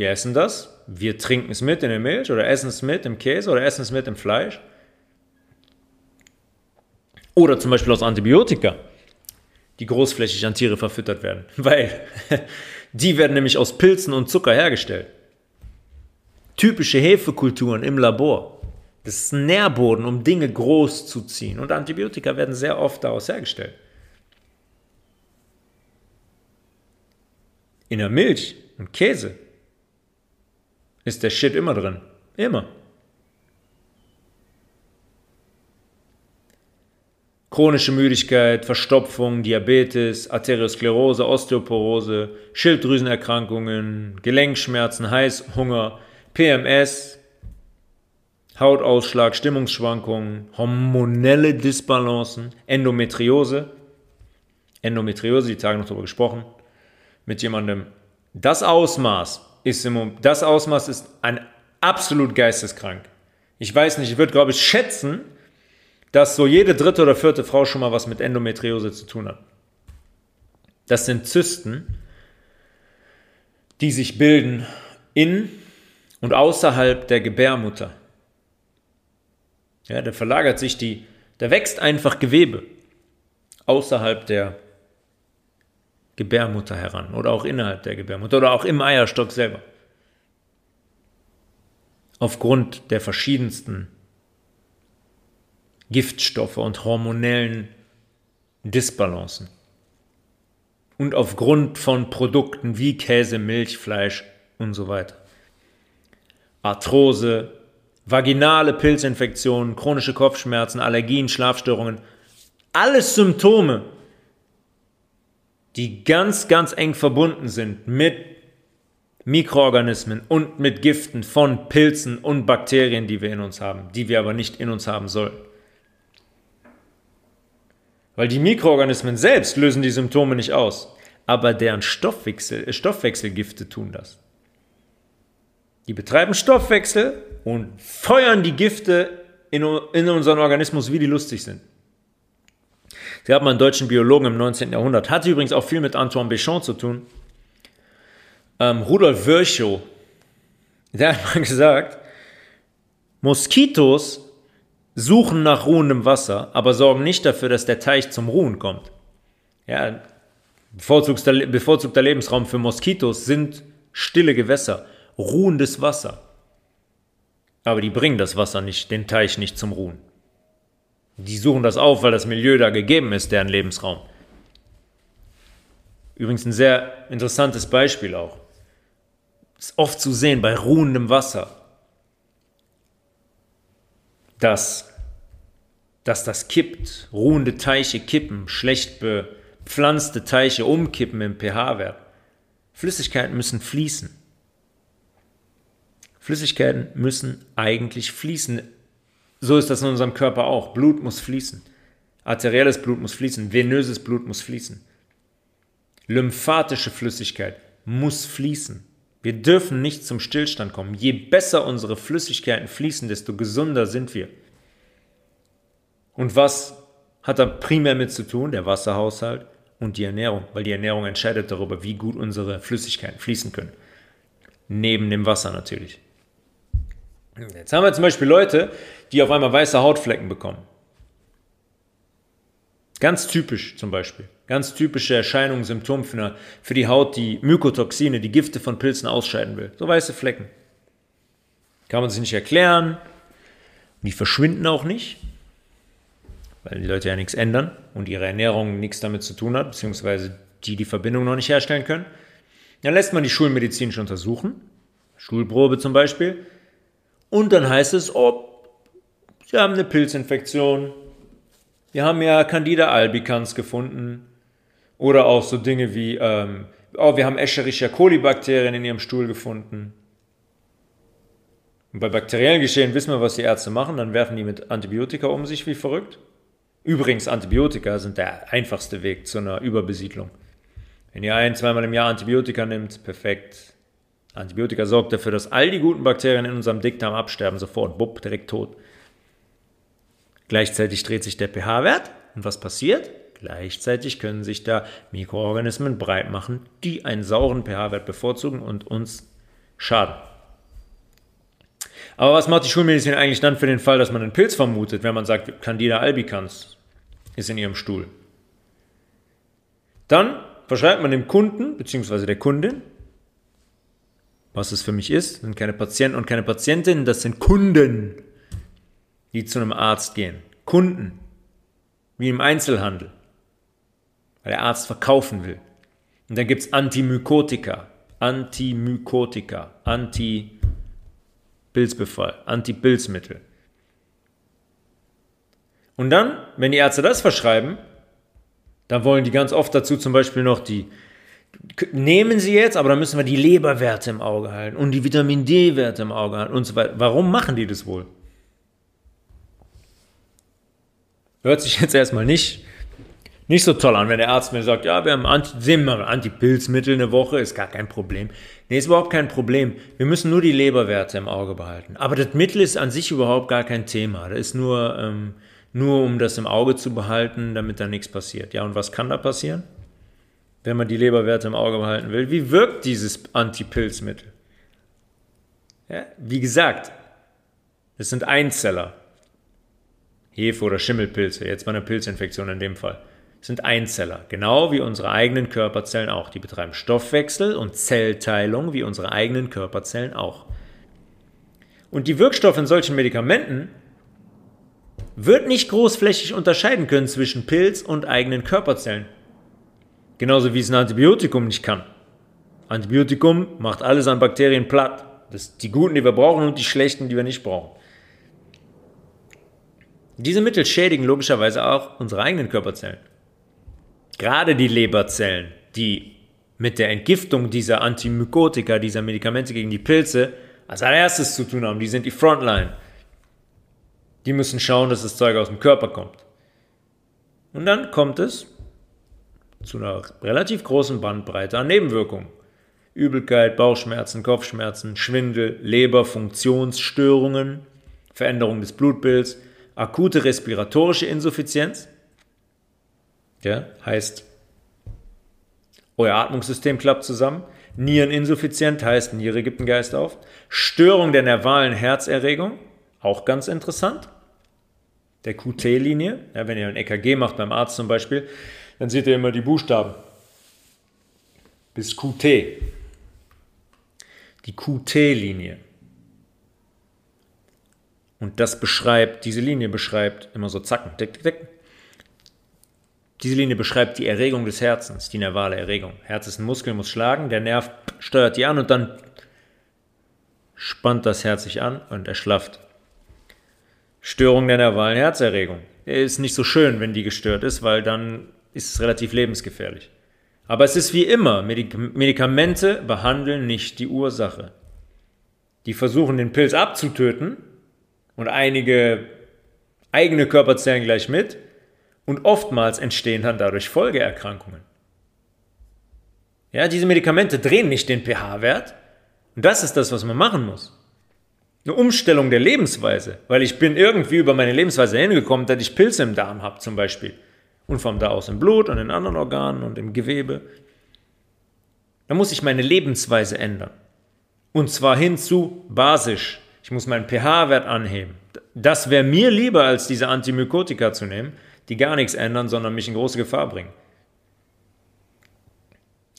Wir essen das, wir trinken es mit in der Milch oder essen es mit im Käse oder essen es mit im Fleisch. Oder zum Beispiel aus Antibiotika, die großflächig an Tiere verfüttert werden, (laughs) weil (laughs) die werden nämlich aus Pilzen und Zucker hergestellt. typische Hefekulturen im Labor. Das ist ein Nährboden, um Dinge groß zu ziehen. Und Antibiotika werden sehr oft daraus hergestellt. In der Milch und Käse ist der Shit immer drin. Immer. Chronische Müdigkeit, Verstopfung, Diabetes, Arteriosklerose, Osteoporose, Schilddrüsenerkrankungen, Gelenkschmerzen, Heißhunger, PMS, Hautausschlag, Stimmungsschwankungen, hormonelle Disbalancen, Endometriose. Endometriose, die Tage noch darüber gesprochen, mit jemandem. Das Ausmaß ist im das Ausmaß ist ein absolut geisteskrank. Ich weiß nicht, ich würde glaube ich schätzen, dass so jede dritte oder vierte Frau schon mal was mit Endometriose zu tun hat. Das sind Zysten, die sich bilden in und außerhalb der Gebärmutter. Ja, da verlagert sich die, da wächst einfach Gewebe außerhalb der Gebärmutter heran oder auch innerhalb der Gebärmutter oder auch im Eierstock selber. Aufgrund der verschiedensten Giftstoffe und hormonellen Disbalancen. Und aufgrund von Produkten wie Käse, Milch, Fleisch und so weiter. Arthrose, vaginale Pilzinfektionen, chronische Kopfschmerzen, Allergien, Schlafstörungen. Alles Symptome, die ganz, ganz eng verbunden sind mit Mikroorganismen und mit Giften von Pilzen und Bakterien, die wir in uns haben, die wir aber nicht in uns haben sollen. Weil die Mikroorganismen selbst lösen die Symptome nicht aus, aber deren Stoffwechsel, äh, Stoffwechselgifte tun das. Die betreiben Stoffwechsel und feuern die Gifte in, in unseren Organismus, wie die lustig sind. Sie haben einen deutschen Biologen im 19. Jahrhundert, hatte übrigens auch viel mit Antoine Béchamp zu tun. Ähm, Rudolf Virchow, der hat mal (laughs) gesagt, Moskitos suchen nach ruhendem Wasser, aber sorgen nicht dafür, dass der Teich zum Ruhen kommt. Ja, bevorzugter, bevorzugter Lebensraum für Moskitos sind stille Gewässer, ruhendes Wasser. Aber die bringen das Wasser nicht, den Teich nicht zum Ruhen. Die suchen das auf, weil das Milieu da gegeben ist, deren Lebensraum. Übrigens ein sehr interessantes Beispiel auch. Ist oft zu sehen bei ruhendem Wasser dass, dass das kippt, ruhende Teiche kippen, schlecht bepflanzte Teiche umkippen im pH-Wert. Flüssigkeiten müssen fließen. Flüssigkeiten müssen eigentlich fließen. So ist das in unserem Körper auch. Blut muss fließen. Arterielles Blut muss fließen. Venöses Blut muss fließen. Lymphatische Flüssigkeit muss fließen. Wir dürfen nicht zum Stillstand kommen. Je besser unsere Flüssigkeiten fließen, desto gesünder sind wir. Und was hat da primär mit zu tun? Der Wasserhaushalt und die Ernährung, weil die Ernährung entscheidet darüber, wie gut unsere Flüssigkeiten fließen können. Neben dem Wasser natürlich. Jetzt haben wir zum Beispiel Leute, die auf einmal weiße Hautflecken bekommen. Ganz typisch zum Beispiel. Ganz typische Erscheinung, Symptom für, eine, für die Haut, die Mykotoxine, die Gifte von Pilzen ausscheiden will. So weiße Flecken. Kann man sich nicht erklären. Die verschwinden auch nicht, weil die Leute ja nichts ändern und ihre Ernährung nichts damit zu tun hat, beziehungsweise die die Verbindung noch nicht herstellen können. Dann lässt man die schulmedizinisch untersuchen, Schulprobe zum Beispiel, und dann heißt es, oh, Sie haben eine Pilzinfektion, wir haben ja Candida albicans gefunden. Oder auch so Dinge wie, ähm, oh, wir haben Escherichia coli Bakterien in ihrem Stuhl gefunden. Und bei bakteriellen Geschehen wissen wir, was die Ärzte machen. Dann werfen die mit Antibiotika um sich wie verrückt. Übrigens, Antibiotika sind der einfachste Weg zu einer Überbesiedlung. Wenn ihr ein, zweimal im Jahr Antibiotika nimmt, perfekt. Antibiotika sorgt dafür, dass all die guten Bakterien in unserem Dickdarm absterben, sofort, bupp, direkt tot. Gleichzeitig dreht sich der pH-Wert und was passiert? Gleichzeitig können sich da Mikroorganismen breit machen, die einen sauren pH-Wert bevorzugen und uns schaden. Aber was macht die Schulmedizin eigentlich dann für den Fall, dass man einen Pilz vermutet, wenn man sagt, Candida albicans ist in ihrem Stuhl? Dann verschreibt man dem Kunden bzw. der Kundin was es für mich ist. Das sind keine Patienten und keine Patientinnen, das sind Kunden, die zu einem Arzt gehen. Kunden, wie im Einzelhandel, weil der Arzt verkaufen will. Und dann gibt es Antimykotika, Antimykotika, Anti-Pilzbefall, Anti-Pilzmittel. Und dann, wenn die Ärzte das verschreiben, dann wollen die ganz oft dazu zum Beispiel noch die, nehmen sie jetzt, aber dann müssen wir die Leberwerte im Auge halten und die Vitamin D-Werte im Auge halten und so weiter. Warum machen die das wohl? Hört sich jetzt erstmal nicht, nicht so toll an, wenn der Arzt mir sagt, ja, wir haben Anti, Antipilzmittel eine Woche, ist gar kein Problem. Nee, ist überhaupt kein Problem. Wir müssen nur die Leberwerte im Auge behalten. Aber das Mittel ist an sich überhaupt gar kein Thema. Das ist nur, ähm, nur um das im Auge zu behalten, damit da nichts passiert. Ja, und was kann da passieren? wenn man die Leberwerte im Auge behalten will. Wie wirkt dieses Antipilzmittel? Ja, wie gesagt, es sind Einzeller. Hefe- oder Schimmelpilze, jetzt bei einer Pilzinfektion in dem Fall. Sind Einzeller, genau wie unsere eigenen Körperzellen auch. Die betreiben Stoffwechsel und Zellteilung wie unsere eigenen Körperzellen auch. Und die Wirkstoffe in solchen Medikamenten wird nicht großflächig unterscheiden können zwischen Pilz und eigenen Körperzellen. Genauso wie es ein Antibiotikum nicht kann. Antibiotikum macht alles an Bakterien platt. Das die guten, die wir brauchen und die schlechten, die wir nicht brauchen. Diese Mittel schädigen logischerweise auch unsere eigenen Körperzellen. Gerade die Leberzellen, die mit der Entgiftung dieser Antimykotika, dieser Medikamente gegen die Pilze, als allererstes zu tun haben. Die sind die Frontline. Die müssen schauen, dass das Zeug aus dem Körper kommt. Und dann kommt es zu einer relativ großen Bandbreite an Nebenwirkungen. Übelkeit, Bauchschmerzen, Kopfschmerzen, Schwindel, Leberfunktionsstörungen, Veränderung des Blutbilds, akute respiratorische Insuffizienz. Ja, heißt, euer Atmungssystem klappt zusammen. Niereninsuffizienz heißt, Niere gibt den Geist auf. Störung der nervalen Herzerregung, auch ganz interessant. Der QT-Linie, ja, wenn ihr ein EKG macht beim Arzt zum Beispiel, dann seht ihr immer die Buchstaben. Bis QT. Die QT-Linie. Und das beschreibt, diese Linie beschreibt immer so Zacken, tick, tick, tick. Diese Linie beschreibt die Erregung des Herzens, die nervale Erregung. Herz ist ein Muskel, muss schlagen, der Nerv steuert die an und dann spannt das Herz sich an und erschlafft. Störung der nervalen Herzerregung. Ist nicht so schön, wenn die gestört ist, weil dann ist es relativ lebensgefährlich. Aber es ist wie immer, Medikamente behandeln nicht die Ursache. Die versuchen den Pilz abzutöten und einige eigene Körperzellen gleich mit und oftmals entstehen dann dadurch Folgeerkrankungen. Ja, diese Medikamente drehen nicht den pH-Wert und das ist das, was man machen muss. Eine Umstellung der Lebensweise, weil ich bin irgendwie über meine Lebensweise hingekommen, dass ich Pilze im Darm habe zum Beispiel und von da aus im Blut und in anderen Organen und im Gewebe. Da muss ich meine Lebensweise ändern. Und zwar hin zu basisch. Ich muss meinen pH-Wert anheben. Das wäre mir lieber, als diese Antimykotika zu nehmen, die gar nichts ändern, sondern mich in große Gefahr bringen.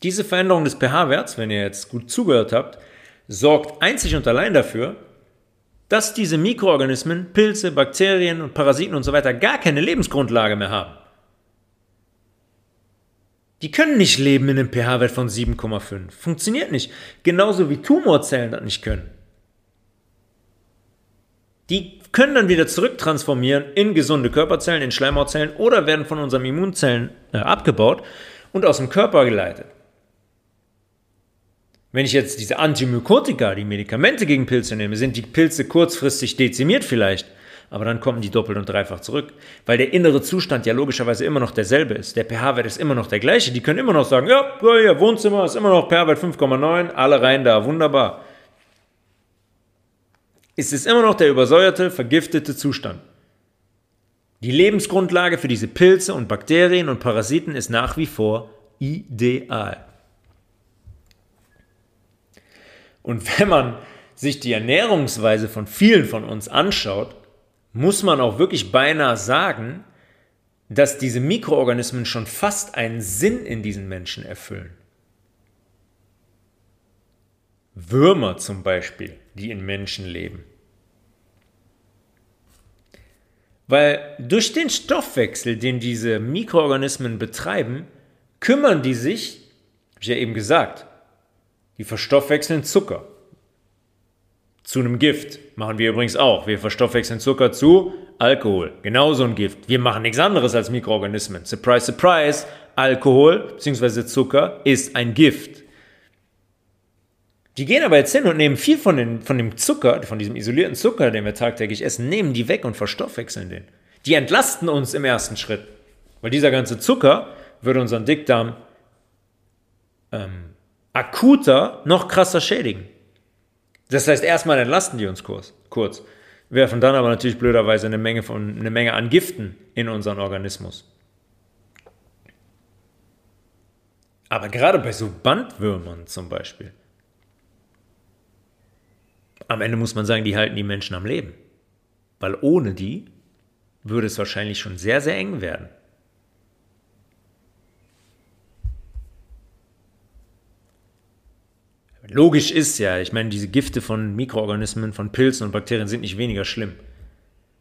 Diese Veränderung des pH-Werts, wenn ihr jetzt gut zugehört habt, sorgt einzig und allein dafür, dass diese Mikroorganismen, Pilze, Bakterien und Parasiten und so weiter gar keine Lebensgrundlage mehr haben. Die können nicht leben in einem pH-Wert von 7,5. Funktioniert nicht. Genauso wie Tumorzellen das nicht können. Die können dann wieder zurücktransformieren in gesunde Körperzellen, in Schleimhautzellen oder werden von unseren Immunzellen äh, abgebaut und aus dem Körper geleitet. Wenn ich jetzt diese Antimykotika, die Medikamente gegen Pilze nehme, sind die Pilze kurzfristig dezimiert vielleicht, aber dann kommen die doppelt und dreifach zurück, weil der innere Zustand ja logischerweise immer noch derselbe ist. Der pH-Wert ist immer noch der gleiche. Die können immer noch sagen, ja, ja Wohnzimmer ist immer noch pH-Wert 5,9, alle rein da, wunderbar. Es ist immer noch der übersäuerte, vergiftete Zustand. Die Lebensgrundlage für diese Pilze und Bakterien und Parasiten ist nach wie vor ideal. Und wenn man sich die Ernährungsweise von vielen von uns anschaut, muss man auch wirklich beinahe sagen, dass diese Mikroorganismen schon fast einen Sinn in diesen Menschen erfüllen. Würmer zum Beispiel, die in Menschen leben. Weil durch den Stoffwechsel, den diese Mikroorganismen betreiben, kümmern die sich, habe ich ja eben gesagt, die verstoffwechseln Zucker zu einem Gift. Machen wir übrigens auch. Wir verstoffwechseln Zucker zu Alkohol. Genauso ein Gift. Wir machen nichts anderes als Mikroorganismen. Surprise, surprise. Alkohol bzw. Zucker ist ein Gift. Die gehen aber jetzt hin und nehmen viel von, den, von dem Zucker, von diesem isolierten Zucker, den wir tagtäglich essen, nehmen die weg und verstoffwechseln den. Die entlasten uns im ersten Schritt. Weil dieser ganze Zucker würde unseren Dickdarm ähm, akuter noch krasser schädigen. Das heißt, erstmal entlasten die uns kurz, kurz, werfen dann aber natürlich blöderweise eine Menge, von, eine Menge an Giften in unseren Organismus. Aber gerade bei so Bandwürmern zum Beispiel, am Ende muss man sagen, die halten die Menschen am Leben. Weil ohne die würde es wahrscheinlich schon sehr, sehr eng werden. Logisch ist ja, ich meine, diese Gifte von Mikroorganismen, von Pilzen und Bakterien sind nicht weniger schlimm.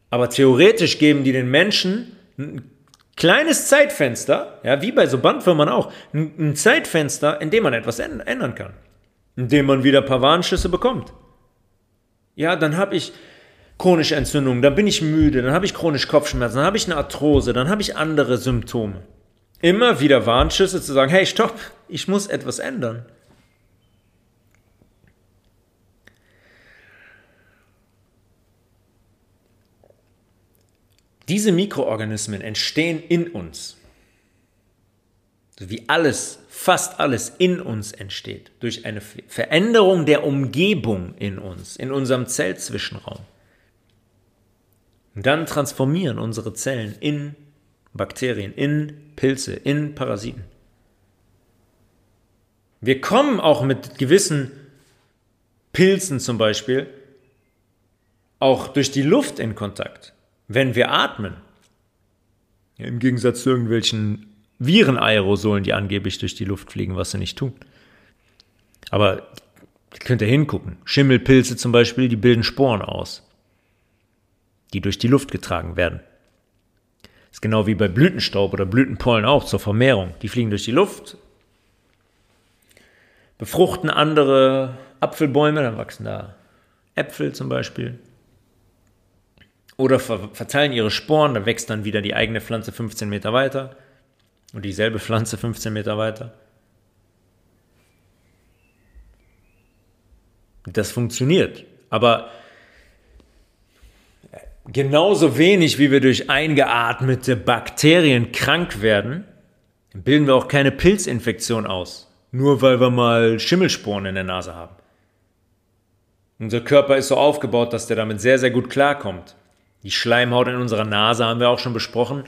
Aber theoretisch geben die den Menschen ein kleines Zeitfenster, ja, wie bei so Bandwürmern auch, ein Zeitfenster, in dem man etwas ändern kann. In dem man wieder ein paar Warnschüsse bekommt. Ja, dann habe ich chronische Entzündung, dann bin ich müde, dann habe ich chronisch Kopfschmerzen, dann habe ich eine Arthrose, dann habe ich andere Symptome. Immer wieder Warnschüsse zu sagen, hey, stopp, ich muss etwas ändern. Diese Mikroorganismen entstehen in uns. Wie alles, fast alles in uns entsteht. Durch eine Veränderung der Umgebung in uns, in unserem Zellzwischenraum. Dann transformieren unsere Zellen in Bakterien, in Pilze, in Parasiten. Wir kommen auch mit gewissen Pilzen zum Beispiel auch durch die Luft in Kontakt wenn wir atmen. Im Gegensatz zu irgendwelchen Virenaerosolen, die angeblich durch die Luft fliegen, was sie nicht tun. Aber könnt ihr hingucken. Schimmelpilze zum Beispiel, die bilden Sporen aus, die durch die Luft getragen werden. Das ist genau wie bei Blütenstaub oder Blütenpollen auch zur Vermehrung. Die fliegen durch die Luft, befruchten andere Apfelbäume, dann wachsen da Äpfel zum Beispiel oder ver verteilen ihre Sporen, da wächst dann wieder die eigene Pflanze 15 Meter weiter und dieselbe Pflanze 15 Meter weiter. Das funktioniert, aber genauso wenig wie wir durch eingeatmete Bakterien krank werden, bilden wir auch keine Pilzinfektion aus, nur weil wir mal Schimmelsporen in der Nase haben. Unser Körper ist so aufgebaut, dass der damit sehr, sehr gut klarkommt. Die Schleimhaut in unserer Nase, haben wir auch schon besprochen,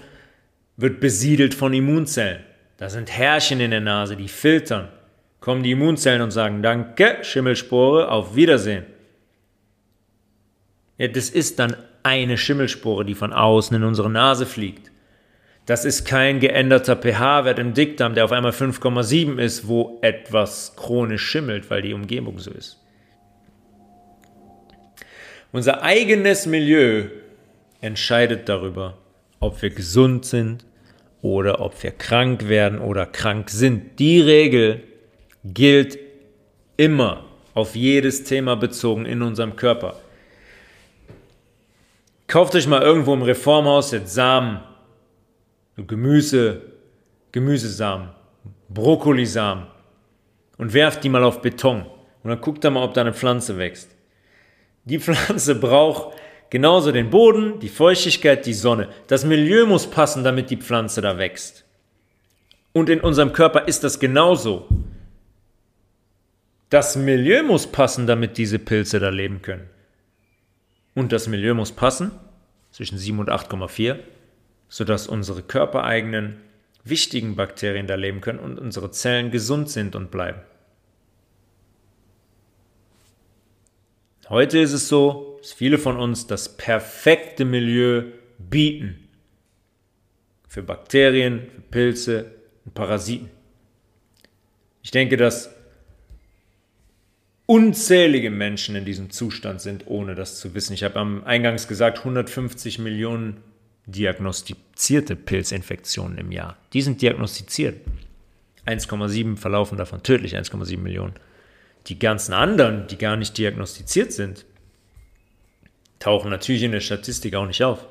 wird besiedelt von Immunzellen. Da sind Härchen in der Nase, die filtern. Kommen die Immunzellen und sagen, danke, Schimmelspore, auf Wiedersehen. Ja, das ist dann eine Schimmelspore, die von außen in unsere Nase fliegt. Das ist kein geänderter pH-Wert im Dickdarm, der auf einmal 5,7 ist, wo etwas chronisch schimmelt, weil die Umgebung so ist. Unser eigenes Milieu entscheidet darüber, ob wir gesund sind oder ob wir krank werden oder krank sind. Die Regel gilt immer auf jedes Thema bezogen in unserem Körper. Kauft euch mal irgendwo im Reformhaus jetzt Samen, Gemüse, Gemüsesamen, Brokkolisamen und werft die mal auf Beton und dann guckt da mal, ob da eine Pflanze wächst. Die Pflanze braucht Genauso den Boden, die Feuchtigkeit, die Sonne. Das Milieu muss passen, damit die Pflanze da wächst. Und in unserem Körper ist das genauso. Das Milieu muss passen, damit diese Pilze da leben können. Und das Milieu muss passen, zwischen 7 und 8,4, sodass unsere körpereigenen wichtigen Bakterien da leben können und unsere Zellen gesund sind und bleiben. Heute ist es so, dass viele von uns das perfekte Milieu bieten. Für Bakterien, für Pilze und Parasiten. Ich denke, dass unzählige Menschen in diesem Zustand sind, ohne das zu wissen. Ich habe am Eingangs gesagt, 150 Millionen diagnostizierte Pilzinfektionen im Jahr. Die sind diagnostiziert. 1,7 verlaufen davon tödlich, 1,7 Millionen. Die ganzen anderen, die gar nicht diagnostiziert sind, tauchen natürlich in der Statistik auch nicht auf.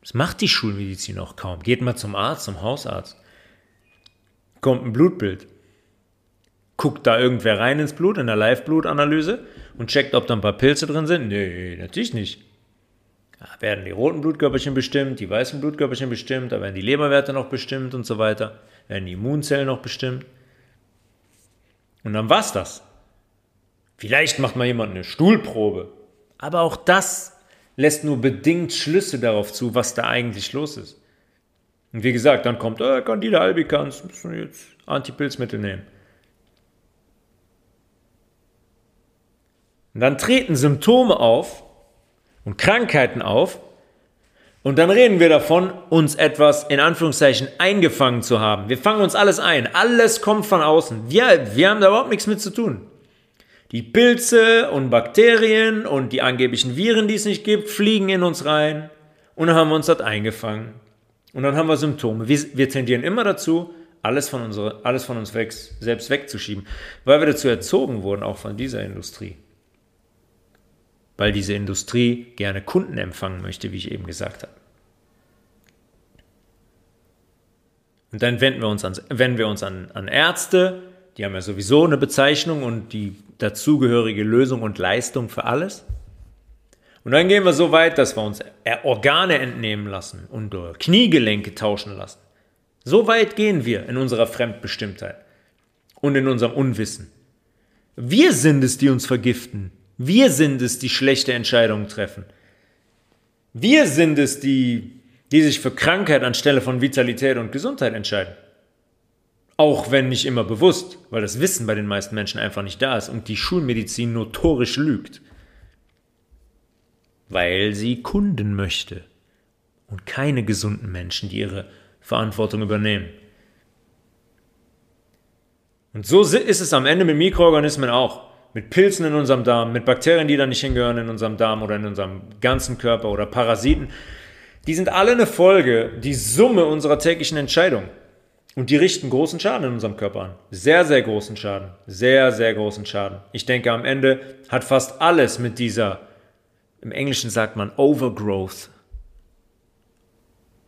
Das macht die Schulmedizin auch kaum. Geht mal zum Arzt, zum Hausarzt. Kommt ein Blutbild. Guckt da irgendwer rein ins Blut, in der Live-Blutanalyse und checkt, ob da ein paar Pilze drin sind? Nee, natürlich nicht. Da werden die roten Blutkörperchen bestimmt, die weißen Blutkörperchen bestimmt, da werden die Leberwerte noch bestimmt und so weiter, werden die Immunzellen noch bestimmt. Und dann war's das. Vielleicht macht mal jemand eine Stuhlprobe. Aber auch das lässt nur bedingt Schlüsse darauf zu, was da eigentlich los ist. Und wie gesagt, dann kommt, äh, Candida albicans, müssen wir jetzt Antipilzmittel nehmen. Und dann treten Symptome auf und Krankheiten auf. Und dann reden wir davon, uns etwas in Anführungszeichen eingefangen zu haben. Wir fangen uns alles ein. Alles kommt von außen. Wir, wir haben da überhaupt nichts mit zu tun. Die Pilze und Bakterien und die angeblichen Viren, die es nicht gibt, fliegen in uns rein. Und dann haben wir uns dort eingefangen. Und dann haben wir Symptome. Wir, wir tendieren immer dazu, alles von, unsere, alles von uns weg, selbst wegzuschieben, weil wir dazu erzogen wurden, auch von dieser Industrie weil diese Industrie gerne Kunden empfangen möchte, wie ich eben gesagt habe. Und dann wenden wir uns an, wenden wir uns an, an Ärzte, die haben ja sowieso eine Bezeichnung und die dazugehörige Lösung und Leistung für alles. Und dann gehen wir so weit, dass wir uns Organe entnehmen lassen und Kniegelenke tauschen lassen. So weit gehen wir in unserer Fremdbestimmtheit und in unserem Unwissen. Wir sind es, die uns vergiften. Wir sind es, die schlechte Entscheidungen treffen. Wir sind es, die, die sich für Krankheit anstelle von Vitalität und Gesundheit entscheiden. Auch wenn nicht immer bewusst, weil das Wissen bei den meisten Menschen einfach nicht da ist und die Schulmedizin notorisch lügt. Weil sie Kunden möchte und keine gesunden Menschen, die ihre Verantwortung übernehmen. Und so ist es am Ende mit Mikroorganismen auch mit Pilzen in unserem Darm, mit Bakterien, die da nicht hingehören in unserem Darm oder in unserem ganzen Körper oder Parasiten. Die sind alle eine Folge, die Summe unserer täglichen Entscheidungen. Und die richten großen Schaden in unserem Körper an. Sehr, sehr großen Schaden. Sehr, sehr großen Schaden. Ich denke, am Ende hat fast alles mit dieser, im Englischen sagt man Overgrowth,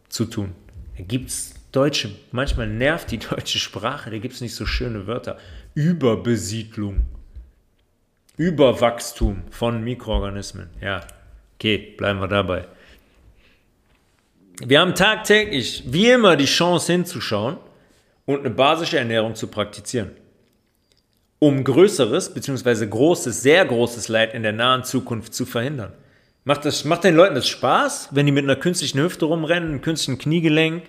zu tun. Da gibt es deutsche, manchmal nervt die (laughs) deutsche Sprache, da gibt es nicht so schöne Wörter. Überbesiedlung. Überwachstum von Mikroorganismen. Ja, okay, bleiben wir dabei. Wir haben tagtäglich, wie immer, die Chance hinzuschauen und eine basische Ernährung zu praktizieren. Um größeres bzw. großes, sehr großes Leid in der nahen Zukunft zu verhindern. Macht, das, macht den Leuten das Spaß, wenn die mit einer künstlichen Hüfte rumrennen, einem künstlichen Kniegelenk,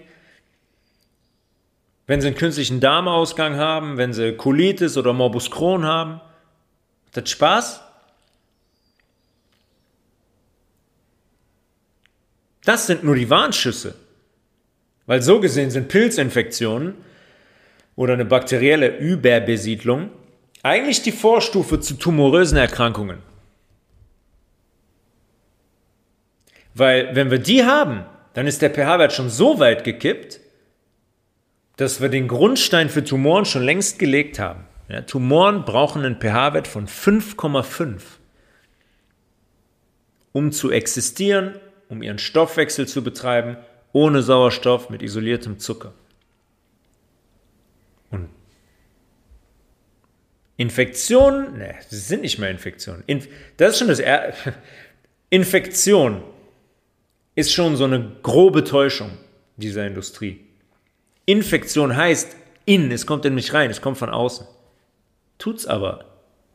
wenn sie einen künstlichen Darmausgang haben, wenn sie Colitis oder Morbus Crohn haben? das Spaß? Das sind nur die Warnschüsse. Weil so gesehen sind Pilzinfektionen oder eine bakterielle Überbesiedlung eigentlich die Vorstufe zu tumorösen Erkrankungen. Weil wenn wir die haben, dann ist der pH-Wert schon so weit gekippt, dass wir den Grundstein für Tumoren schon längst gelegt haben. Ja, Tumoren brauchen einen pH-Wert von 5,5, um zu existieren, um ihren Stoffwechsel zu betreiben, ohne Sauerstoff mit isoliertem Zucker. Und Infektionen, ne, das sind nicht mehr Infektionen. Inf das ist schon das er (laughs) Infektion ist schon so eine grobe Täuschung dieser Industrie. Infektion heißt in, es kommt in mich rein, es kommt von außen. Tut's aber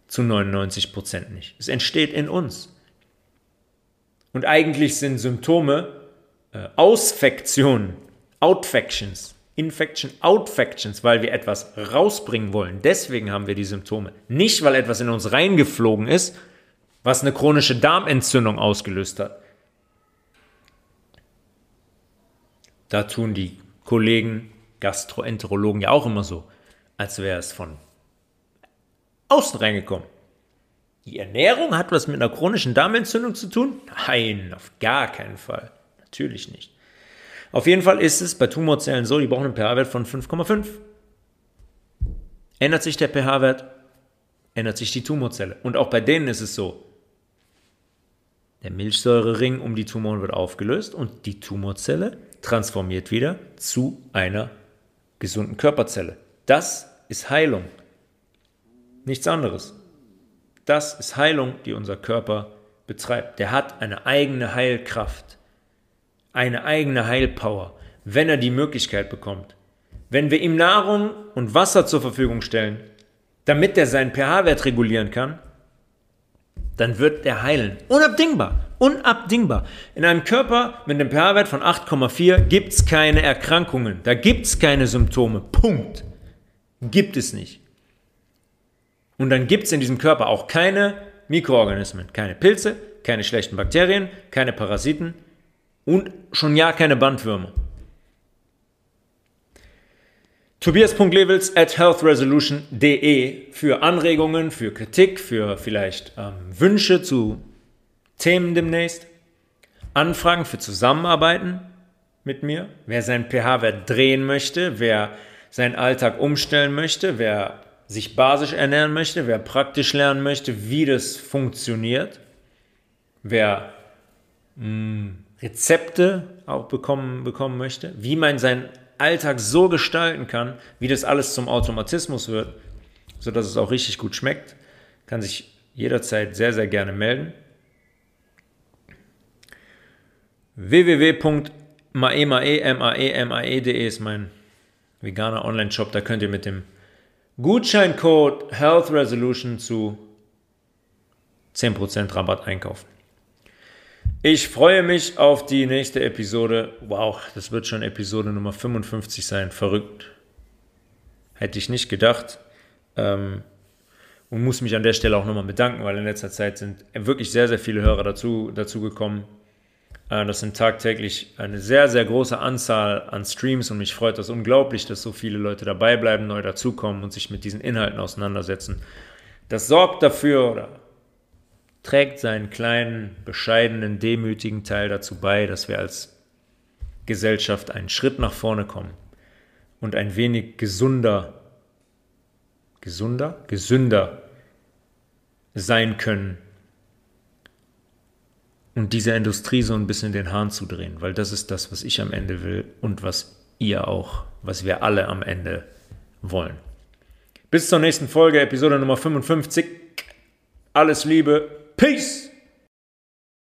zu 99 Prozent nicht. Es entsteht in uns. Und eigentlich sind Symptome äh, Ausfektionen, Outfections, Infection, Outfections, weil wir etwas rausbringen wollen. Deswegen haben wir die Symptome. Nicht, weil etwas in uns reingeflogen ist, was eine chronische Darmentzündung ausgelöst hat. Da tun die Kollegen, Gastroenterologen ja auch immer so, als wäre es von außen reingekommen. Die Ernährung hat was mit einer chronischen Darmentzündung zu tun? Nein, auf gar keinen Fall. Natürlich nicht. Auf jeden Fall ist es bei Tumorzellen so, die brauchen einen pH-Wert von 5,5. Ändert sich der pH-Wert, ändert sich die Tumorzelle. Und auch bei denen ist es so. Der Milchsäurering um die Tumoren wird aufgelöst und die Tumorzelle transformiert wieder zu einer gesunden Körperzelle. Das ist Heilung. Nichts anderes. Das ist Heilung, die unser Körper betreibt. Der hat eine eigene Heilkraft, eine eigene Heilpower, wenn er die Möglichkeit bekommt. Wenn wir ihm Nahrung und Wasser zur Verfügung stellen, damit er seinen pH-Wert regulieren kann, dann wird er heilen. Unabdingbar. Unabdingbar. In einem Körper mit einem pH-Wert von 8,4 gibt es keine Erkrankungen. Da gibt es keine Symptome. Punkt. Gibt es nicht. Und dann gibt es in diesem Körper auch keine Mikroorganismen, keine Pilze, keine schlechten Bakterien, keine Parasiten und schon ja keine Bandwürmer. Tobias.levels at healthresolution.de für Anregungen, für Kritik, für vielleicht ähm, Wünsche zu Themen demnächst, Anfragen für Zusammenarbeiten mit mir, wer seinen pH-Wert drehen möchte, wer seinen Alltag umstellen möchte, wer sich basisch ernähren möchte, wer praktisch lernen möchte, wie das funktioniert, wer mh, hm, Rezepte auch bekommen, bekommen möchte, wie man seinen Alltag so gestalten kann, wie das alles zum Automatismus wird, sodass es auch richtig gut schmeckt, kann sich jederzeit sehr, sehr gerne melden. www.maemae.de ist mein veganer Online-Shop. Da könnt ihr mit dem Gutscheincode Health Resolution zu 10% Rabatt einkaufen. Ich freue mich auf die nächste Episode. Wow, das wird schon Episode Nummer 55 sein. Verrückt. Hätte ich nicht gedacht. Ähm, und muss mich an der Stelle auch nochmal bedanken, weil in letzter Zeit sind wirklich sehr, sehr viele Hörer dazu, dazu gekommen. Äh, das sind tagtäglich eine sehr, sehr große Anzahl an Streams und mich freut das unglaublich, dass so viele Leute dabei bleiben, neu dazukommen und sich mit diesen Inhalten auseinandersetzen. Das sorgt dafür oder trägt seinen kleinen, bescheidenen, demütigen Teil dazu bei, dass wir als Gesellschaft einen Schritt nach vorne kommen und ein wenig gesunder, gesunder, gesünder sein können und dieser Industrie so ein bisschen den Hahn zu drehen, weil das ist das, was ich am Ende will und was ihr auch, was wir alle am Ende wollen. Bis zur nächsten Folge, Episode Nummer 55. Alles Liebe, Peace!